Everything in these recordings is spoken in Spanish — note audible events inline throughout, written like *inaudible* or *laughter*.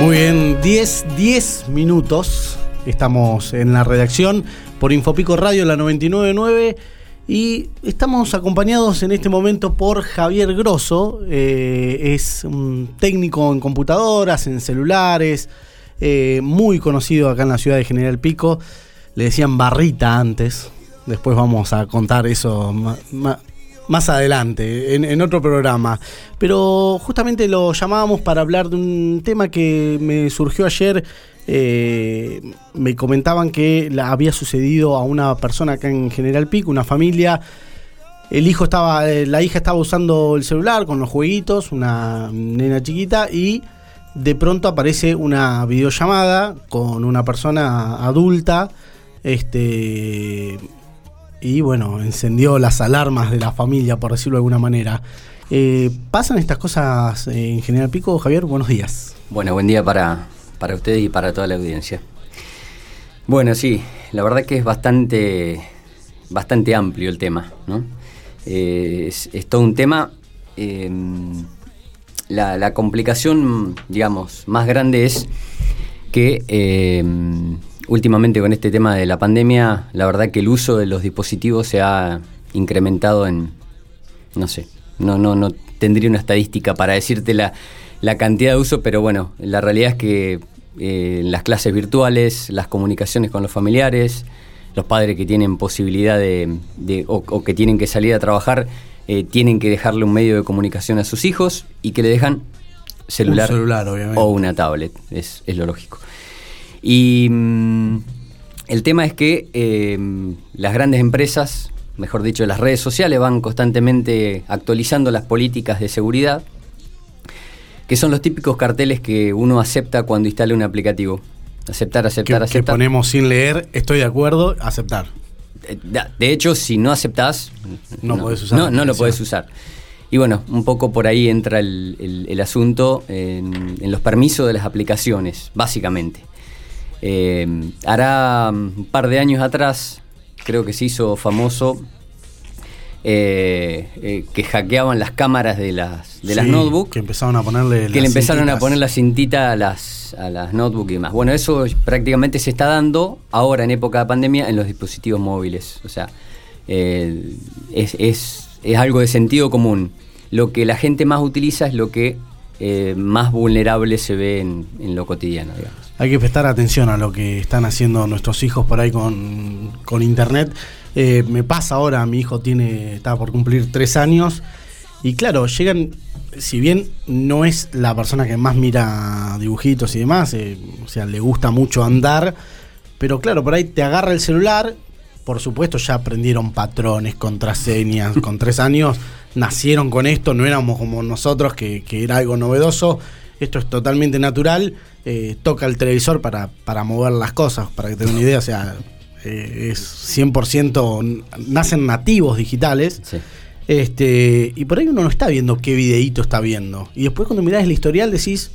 Muy bien, 10, 10 minutos. Estamos en la redacción por Infopico Radio, la 999. Y estamos acompañados en este momento por Javier Grosso. eh, es un técnico en computadoras, en celulares, eh, muy conocido acá en la ciudad de General Pico. Le decían barrita antes. Después vamos a contar eso ma- más adelante, en, en otro programa. Pero justamente lo llamábamos para hablar de un tema que me surgió ayer. Eh, me comentaban que había sucedido a una persona acá en General Pico, una familia. El hijo estaba, eh, la hija estaba usando el celular con los jueguitos, una nena chiquita, y de pronto aparece una videollamada con una persona adulta. Este. Y bueno, encendió las alarmas de la familia, por decirlo de alguna manera. Eh, ¿Pasan estas cosas en General Pico, Javier? Buenos días. Bueno, buen día para, para ustedes y para toda la audiencia. Bueno, sí, la verdad que es bastante, bastante amplio el tema, ¿no? Eh, es, es todo un tema. eh, la, la complicación, digamos, más grande es que eh, últimamente con este tema de la pandemia, la verdad que el uso de los dispositivos se ha incrementado en, no sé, no, no, no tendría una estadística para decirte la, la cantidad de uso, pero bueno, la realidad es que eh, las clases virtuales, las comunicaciones con los familiares, los padres que tienen posibilidad de, de- o, o que tienen que salir a trabajar, eh, tienen que dejarle un medio de comunicación a sus hijos y que le dejan celular, Un celular, o una tablet, es, es lo lógico. Y mm, el tema es que eh, las grandes empresas, mejor dicho, las redes sociales van constantemente actualizando las políticas de seguridad, que son los típicos carteles que uno acepta cuando instala un aplicativo. Aceptar, Que, aceptar, que aceptar. ponemos sin leer, estoy de acuerdo, aceptar. Eh, De hecho, si no aceptás, No podés usar no, no lo podés usar. Y bueno, un poco por ahí entra el, el- el asunto en, en los permisos de las aplicaciones, básicamente. Eh, hará un par de años atrás, creo que se hizo famoso eh, eh, que hackeaban las cámaras de las, de las notebooks Que empezaron a ponerle. que le empezaron a poner la cintita a las, a las notebooks y demás. Bueno, eso prácticamente se está dando ahora en época de pandemia en los dispositivos móviles. O sea, es, es- es algo de sentido común. Lo que la gente más utiliza es lo que eh, más vulnerable se ve en, en lo cotidiano, digamos. Hay que prestar atención a lo que están haciendo nuestros hijos por ahí con, con internet. Eh, me pasa ahora, mi hijo tiene, está por cumplir tres años. Y claro, llegan, si bien no es la persona que más mira dibujitos y demás, eh, o sea, le gusta mucho andar, pero claro, por ahí te agarra el celular, por supuesto ya aprendieron patrones, contraseñas, *laughs* con tres años nacieron con esto, no éramos como nosotros, que, que era algo novedoso, esto es totalmente natural, eh, toca el televisor para, para mover las cosas, para que te den una idea, o sea, eh, es 100%, n- nacen nativos digitales. Sí. Este, y por ahí uno no está viendo qué videíto está viendo. Y después cuando mirás el historial decís,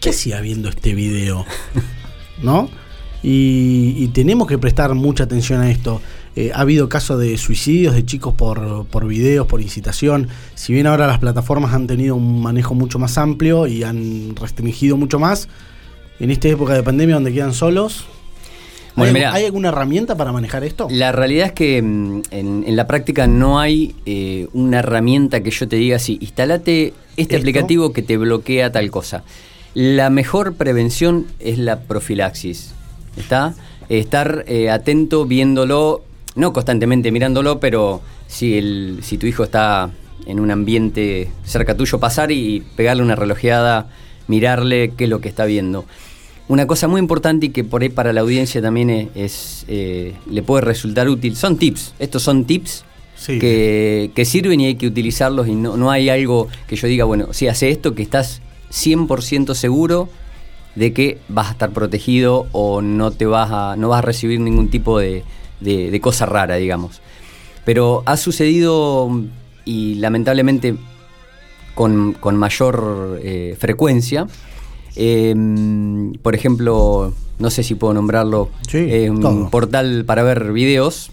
¿qué hacía viendo este video? *laughs* ¿No? Y, y tenemos que prestar mucha atención a esto. Eh, ha habido casos de suicidios de chicos por, por videos, por incitación. Si bien ahora las plataformas han tenido un manejo mucho más amplio y han restringido mucho más, en esta época de pandemia donde quedan solos, Bueno, ¿hay, mirá. ¿hay alguna herramienta para manejar esto? La realidad es que mm, en, en la práctica no hay eh, una herramienta que yo te diga así, instalate este Esto. aplicativo que te bloquea tal cosa. La mejor prevención es la profilaxis. ¿Está? Estar eh, atento viéndolo, no constantemente mirándolo, pero si, el, si tu hijo está en un ambiente cerca tuyo, pasar y pegarle una relojeada, mirarle qué es lo que está viendo. Una cosa muy importante y que por ahí para la audiencia también es, eh, le puede resultar útil, son tips. Estos son tips Sí. que, que sirven y hay que utilizarlos y no, no hay algo que yo diga, bueno, si hace esto que estás 100% seguro de que vas a estar protegido o no te vas a, no vas a recibir ningún tipo de, de- de cosa rara, digamos. Pero ha sucedido y lamentablemente con, con mayor eh, frecuencia. Eh, por ejemplo, no sé si puedo nombrarlo, Sí, eh, un todo. portal para ver videos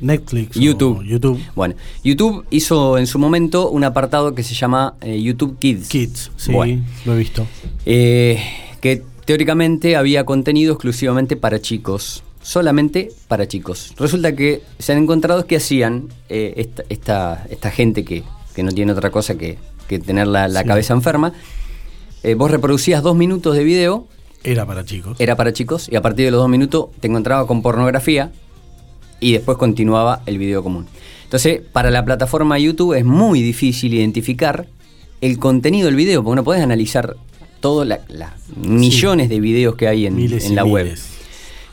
Netflix. YouTube. o YouTube. Bueno, YouTube hizo en su momento un apartado que se llama eh, YouTube Kids. Kids, sí, Bueno. lo he visto. Eh, que teóricamente había contenido exclusivamente para chicos, solamente para chicos. Resulta que se han encontrado que hacían eh, esta, esta, esta gente que, que no tiene otra cosa que, que tener la, la Sí. cabeza enferma. eh, vos reproducías dos minutos de video, Era para chicos. era para chicos, y a partir de los dos minutos te encontraba con pornografía y después continuaba el video común. Entonces, para la plataforma YouTube es muy difícil identificar el contenido del video, porque no podés analizar todos las millones de videos que hay en, Miles la web.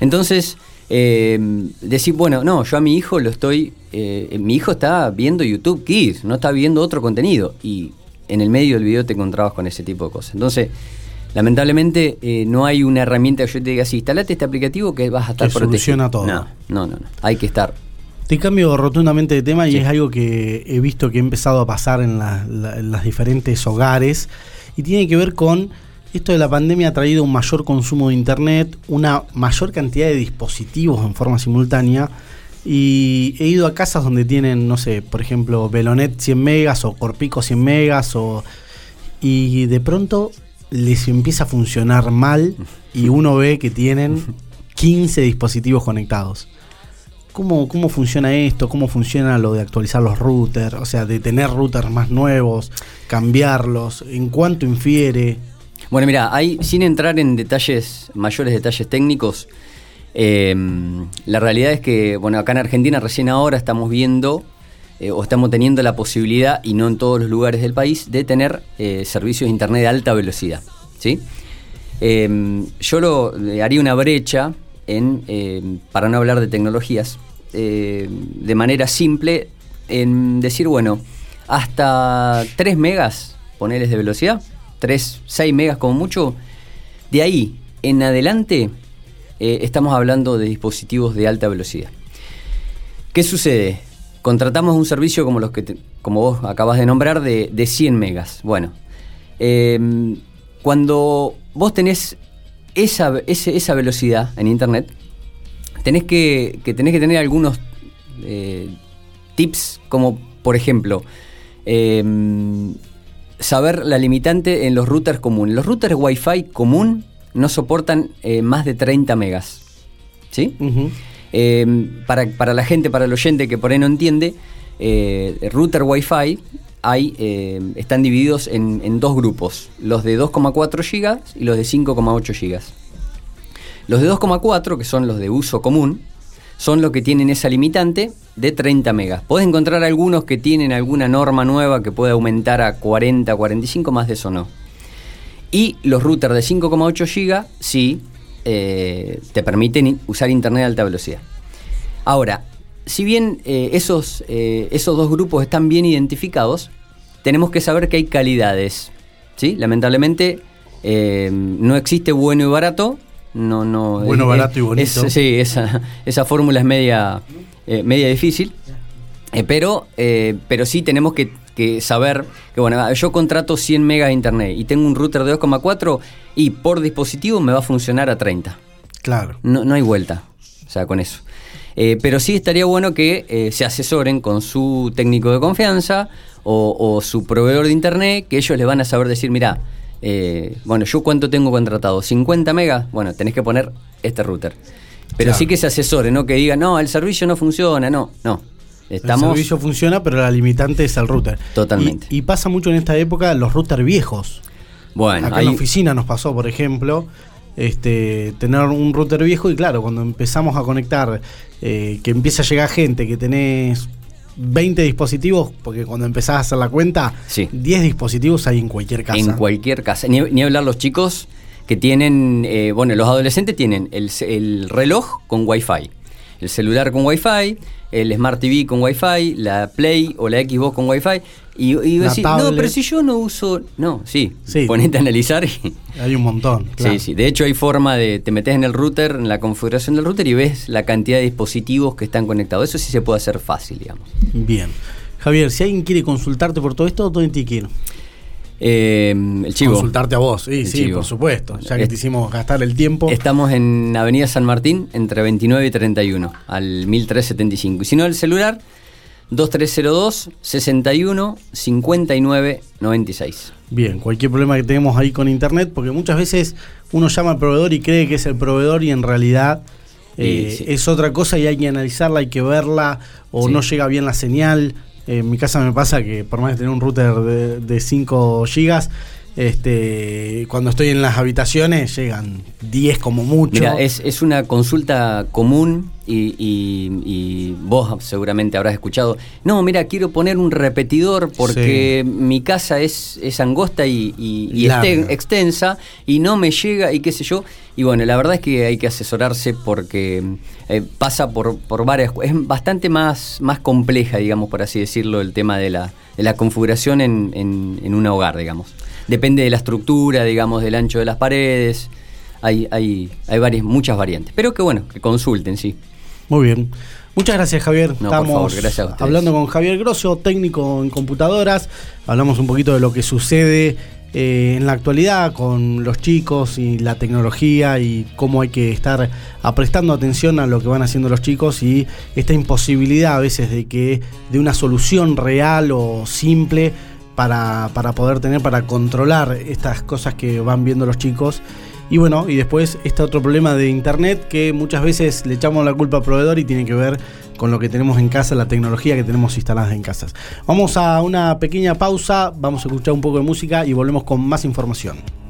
Entonces, eh, decir, bueno, no, yo a mi hijo lo estoy. eh, mi hijo está viendo YouTube Kids, no está viendo otro contenido. Y en el medio del video te encontrabas con ese tipo de cosas. Entonces, lamentablemente, eh, no hay una herramienta que yo te diga así, instalate este aplicativo que vas a estar Que protegido. soluciona todo. No, no, no, no. Hay que estar. Te cambio rotundamente de tema y Sí. es algo que he visto que ha empezado a pasar en, la- la- en los diferentes hogares y tiene que ver con esto de la pandemia ha traído un mayor consumo de internet, una mayor cantidad de dispositivos en forma simultánea y he ido a casas donde tienen, no sé, por ejemplo, Velonet 100 megas o Corpico 100 megas o y de pronto les empieza a funcionar mal y *laughs* uno ve que tienen 15 dispositivos conectados. ¿Cómo, ¿Cómo funciona esto? ¿Cómo funciona lo de actualizar los routers? O sea, de tener routers más nuevos, cambiarlos, ¿en cuánto infiere? Bueno, mira, hay, sin entrar en detalles, mayores detalles técnicos, eh, la realidad es que, bueno, acá en Argentina recién ahora estamos viendo eh, o estamos teniendo la posibilidad, y no en todos los lugares del país, de tener eh, servicios de internet de alta velocidad. ¿sí? Eh, yo lo, haría una brecha en, eh, para no hablar de tecnologías, de manera simple, en decir, bueno, hasta 3 megas, ponerles de velocidad, 3, 6 megas como mucho, de ahí en adelante eh, estamos hablando de dispositivos de alta velocidad. ¿Qué sucede? Contratamos un servicio como los que como vos acabas de nombrar de, de 100 megas. Bueno, eh, cuando vos tenés esa, esa velocidad en internet, tenés que, tenés que tener algunos eh, tips, como por ejemplo, eh, saber la limitante en los routers comunes. Los routers Wi-Fi común no soportan eh, más de 30 megas. ¿Sí? Eh, para, para la gente, para el oyente que por ahí no entiende, eh, router Wi-Fi hay, eh, están divididos en, en dos grupos, los de 2,4 GB y los de 5,8 GB. Los de 2,4, que son los de uso común, son los que tienen esa limitante de 30 megas. Podés encontrar algunos que tienen alguna norma nueva que puede aumentar a 40, 45, más de eso no. Y los routers de 5,8 GB sí eh, te permiten usar internet a alta velocidad. Ahora, si bien eh, esos, eh, esos dos grupos están bien identificados, tenemos que saber que hay calidades. ¿sí? Lamentablemente no existe bueno y barato. No, no, Bueno, barato y bonito. es- sí, esa, esa fórmula es media, eh, media difícil. Eh, pero, eh, pero sí tenemos que, que saber que, bueno, yo contrato 100 megas de internet y tengo un router de 2,4 y por dispositivo me va a funcionar a 30. Claro. No, no hay vuelta, o sea, con eso. Eh, pero sí estaría bueno que se asesoren con su técnico de confianza o, o su proveedor de internet, que ellos les van a saber decir, mira, eh, bueno, yo cuánto tengo contratado, 50 megas, bueno, tenés que poner este router. Pero Claro. sí que se asesore, no que digan, no, el servicio no funciona, no, no. Estamos... El servicio funciona, pero la limitante es el router. Totalmente. Y, y pasa mucho en esta época los routers viejos. Bueno, Acá en la oficina nos pasó, por ejemplo, este, tener un router viejo y claro, cuando empezamos a conectar, eh, que empieza a llegar gente, que tenés 20 dispositivos, porque cuando empezás a hacer la cuenta, Sí. 10 dispositivos hay en cualquier casa. En cualquier casa. Ni, ni hablar los chicos que tienen, eh, bueno, los adolescentes tienen el, el reloj con Wi-Fi, el celular con Wi-Fi, el Smart TV con Wi-Fi, la Play o la Xbox con Wi-Fi. Y, y vos decís, no, pero si yo no uso. No, sí. Sí. Ponete a analizar. y- Hay un montón. claro. Sí, sí. De hecho, hay forma de. Te metes en el router, en la configuración del router y ves la cantidad de dispositivos que están conectados. Eso sí se puede hacer fácil, digamos. Bien. Javier, si alguien quiere consultarte por todo esto, ¿dónde te quiero? Eh, el chivo. Consultarte a vos, sí, El sí, chivo. por supuesto. Ya que Es- te hicimos gastar el tiempo. Estamos en Avenida San Martín, entre 29 y 31, al 1375. Y si no, el celular, 2302 61 59 96. Bien, cualquier problema que tengamos ahí con internet, porque muchas veces uno llama al proveedor y cree que es el proveedor y en realidad eh, sí. es otra cosa y hay que analizarla, hay que verla, o Sí. no llega bien la señal. En mi casa me pasa que por más de tener un router de, de 5 gigas, este, cuando estoy en las habitaciones llegan 10 como mucho. Mira, es, es una consulta común y, y- y vos seguramente habrás escuchado. No, mira, quiero poner un repetidor porque mi casa es, es angosta y, y- exten- extensa y no me llega y qué sé yo. Y bueno, la verdad es que hay que asesorarse porque eh, pasa por, por varias... Es bastante más, más compleja, digamos, por así decirlo, el tema de la, de la configuración en, en- en un hogar, digamos. Depende de la estructura, digamos, del ancho de las paredes. Hay, hay, hay varias, muchas variantes. Pero que bueno, que consulten, sí. Muy bien. Muchas gracias, Javier. por Estamos favor, gracias a hablando con Javier Grosso, técnico en computadoras. Hablamos un poquito de lo que sucede eh, en la actualidad con los chicos y la tecnología y cómo hay que estar prestando atención a lo que van haciendo los chicos y esta imposibilidad a veces de que de una solución real o simple para, poder tener, para controlar estas cosas que van viendo los chicos. Y bueno, y después este otro problema de internet que muchas veces le echamos la culpa al proveedor y tiene que ver con lo que tenemos en casa, la tecnología que tenemos instalada en casas. Vamos a una pequeña pausa, vamos a escuchar un poco de música y volvemos con más información.